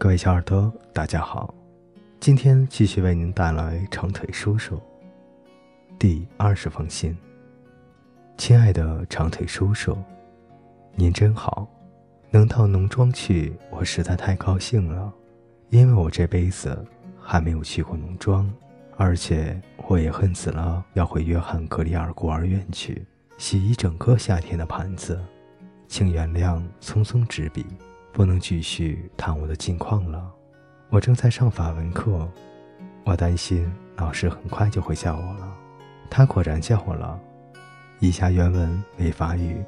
各位小耳朵，大家好，今天继续为您带来长腿叔叔第二十封信。亲爱的长腿叔叔，您真好，能到农庄去，我实在太高兴了，因为我这辈子还没有去过农庄，而且我也恨死了要回约翰格里尔孤儿院去洗一整个夏天的盘子，请原谅匆匆执笔。不能继续谈我的近况了，我正在上法文课，我担心老师很快就会叫我了。他果然叫我了。以下原文为法语，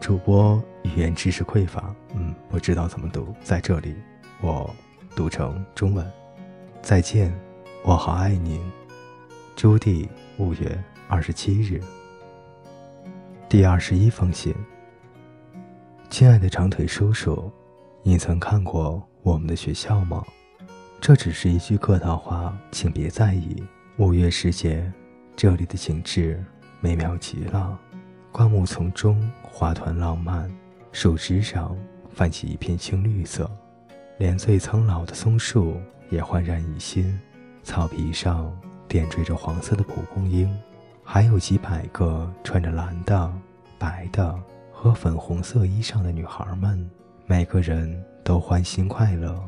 主播语言知识匮乏，嗯，不知道怎么读，在这里我读成中文。再见，我好爱您，朱棣，五月二十七日。第二十一封信，亲爱的长腿叔叔。你曾看过我们的学校吗？这只是一句客套话，请别在意。五月时节，这里的景致美妙极了。灌木丛中花团浪漫，树枝上泛起一片青绿色，连最苍老的松树也焕然一新。草皮上点缀着黄色的蒲公英，还有几百个穿着蓝的、白的和粉红色衣裳的女孩们。每个人都欢欣快乐，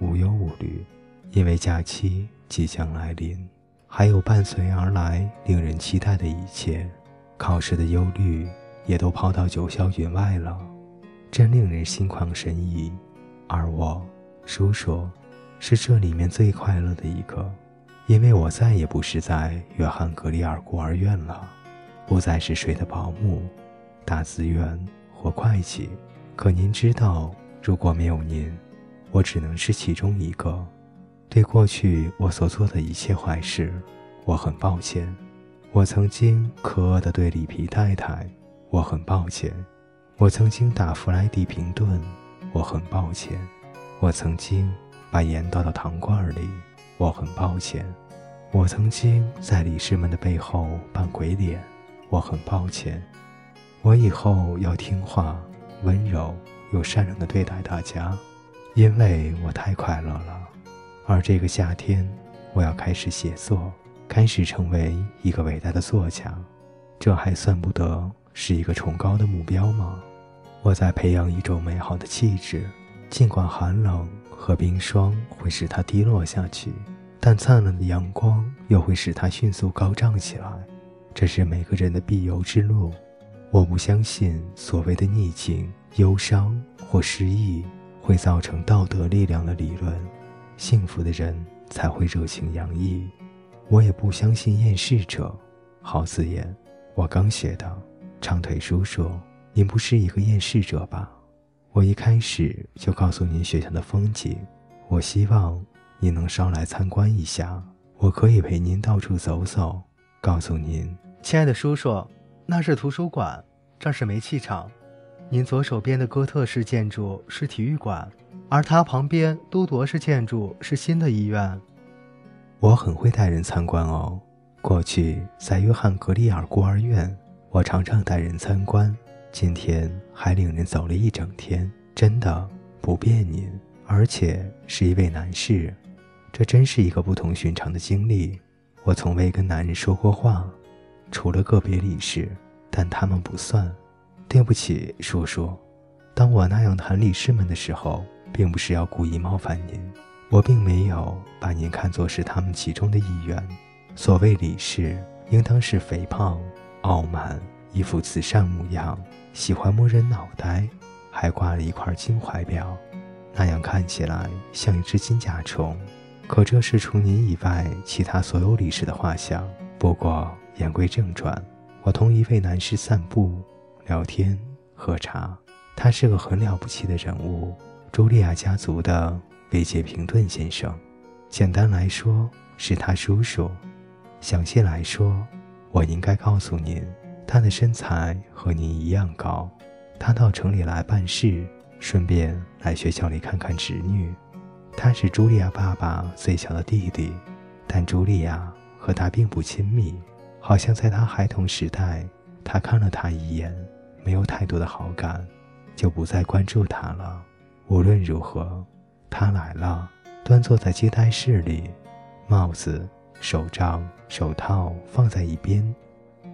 无忧无虑，因为假期即将来临，还有伴随而来令人期待的一切。考试的忧虑也都抛到九霄云外了，真令人心旷神怡。而我，叔叔，是这里面最快乐的一个，因为我再也不是在约翰格里尔孤儿院了，不再是谁的保姆、打字员或会计。可您知道，如果没有您，我只能是其中一个。对过去我所做的一切坏事，我很抱歉。我曾经可恶地对里皮太太，我很抱歉。我曾经打弗莱迪平顿，我很抱歉。我曾经把盐倒到糖罐里，我很抱歉。我曾经在理事们的背后扮鬼脸，我很抱歉。我以后要听话。温柔又善良的对待大家，因为我太快乐了。而这个夏天，我要开始写作，开始成为一个伟大的作家。这还算不得是一个崇高的目标吗？我在培养一种美好的气质，尽管寒冷和冰霜会使它低落下去，但灿烂的阳光又会使它迅速高涨起来。这是每个人的必由之路。我不相信所谓的逆境、忧伤或失意会造成道德力量的理论。幸福的人才会热情洋溢。我也不相信厌世者。好字眼，我刚学的。长腿叔叔，您不是一个厌世者吧？我一开始就告诉您学校的风景。我希望您能捎来参观一下。我可以陪您到处走走，告诉您，亲爱的叔叔。那是图书馆，这是煤气厂。您左手边的哥特式建筑是体育馆，而它旁边都铎式建筑是新的医院。我很会带人参观哦。过去在约翰格里尔孤儿院，我常常带人参观。今天还领人走了一整天，真的不便您，而且是一位男士，这真是一个不同寻常的经历。我从未跟男人说过话。除了个别理事，但他们不算。对不起，叔叔。当我那样谈理事们的时候，并不是要故意冒犯您。我并没有把您看作是他们其中的一员。所谓理事，应当是肥胖、傲慢、一副慈善模样，喜欢摸人脑袋，还挂了一块金怀表，那样看起来像一只金甲虫。可这是除您以外其他所有理事的画像。不过。言归正传，我同一位男士散步、聊天、喝茶。他是个很了不起的人物——茱莉亚家族的维杰平顿先生。简单来说，是他叔叔；详细来说，我应该告诉您，他的身材和您一样高。他到城里来办事，顺便来学校里看看侄女。他是茱莉亚爸爸最小的弟弟，但茱莉亚和他并不亲密。好像在他孩童时代，他看了他一眼，没有太多的好感，就不再关注他了。无论如何，他来了，端坐在接待室里，帽子、手杖、手套放在一边。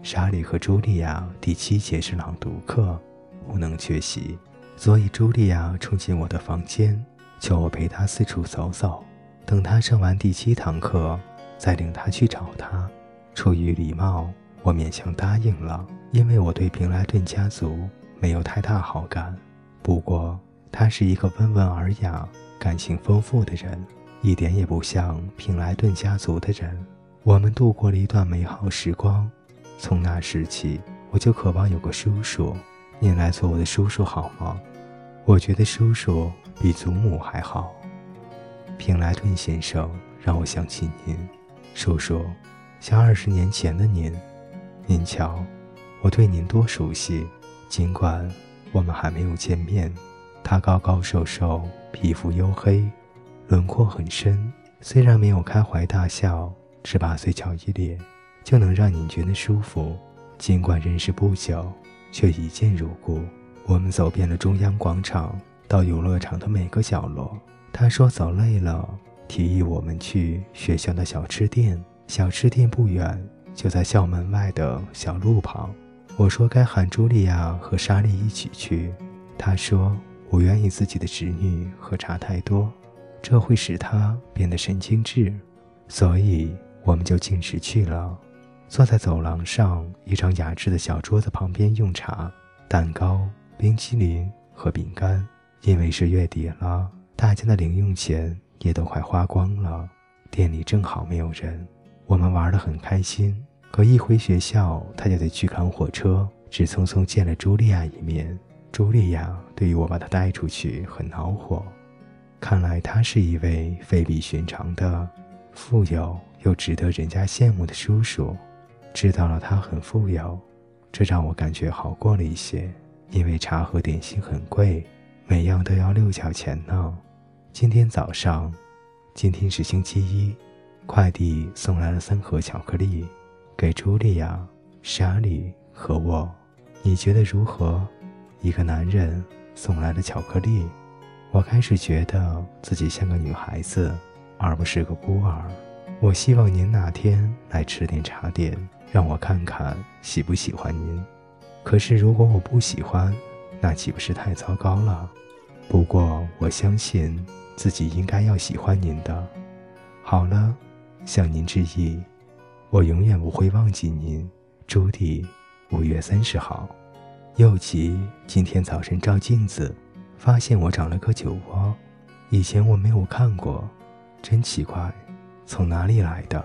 莎莉和茱莉亚第七节是朗读课，不能缺席，所以茱莉亚冲进我的房间，求我陪她四处走走。等她上完第七堂课，再领她去找她。出于礼貌，我勉强答应了，因为我对平莱顿家族没有太大好感。不过，他是一个温文尔雅、感情丰富的人，一点也不像平莱顿家族的人。我们度过了一段美好时光。从那时起，我就渴望有个叔叔。您来做我的叔叔好吗？我觉得叔叔比祖母还好。平莱顿先生让我想起您，叔叔，像二十年前的您。您瞧，我对您多熟悉。尽管我们还没有见面，他高高瘦瘦，皮肤黝黑，轮廓很深。虽然没有开怀大笑，十八岁巧一脸。就能让你觉得舒服。尽管认识不久，却一见如故。我们走遍了中央广场到游乐场的每个角落。他说走累了，提议我们去学校的小吃店。小吃店不远，就在校门外的小路旁。我说该喊茱莉亚和莎莉一起去。她说不愿意自己的侄女喝茶太多，这会使她变得神经质，所以我们就径直去了。坐在走廊上一张雅致的小桌子旁边用茶，蛋糕、冰淇淋和饼干。因为是月底了，大家的零用钱也都快花光了，店里正好没有人。我们玩得很开心。可一回学校，他就得去赶火车，只匆匆见了茱莉亚一面。茱莉亚对于我把他带出去很恼火，看来他是一位非比寻常的、富有又值得人家羡慕的叔叔。知道了，他很富有，这让我感觉好过了一些。因为茶和点心很贵，每样都要六角钱呢。今天早上，今天是星期一，快递送来了三盒巧克力，给茱莉亚、莎莉和我。你觉得如何？一个男人送来了巧克力，我开始觉得自己像个女孩子，而不是个孤儿。我希望您哪天来吃点茶点。让我看看喜不喜欢您。可是如果我不喜欢，那岂不是太糟糕了？不过我相信自己应该要喜欢您的。好了，向您致意，我永远不会忘记您。朱迪，五月三十号。又吉今天早晨照镜子，发现我长了个酒窝，以前我没有看过，真奇怪，从哪里来的？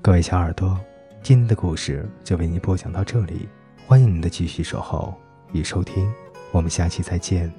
各位小耳朵，今天的故事就为您播讲到这里，欢迎您的继续守候与收听，我们下期再见。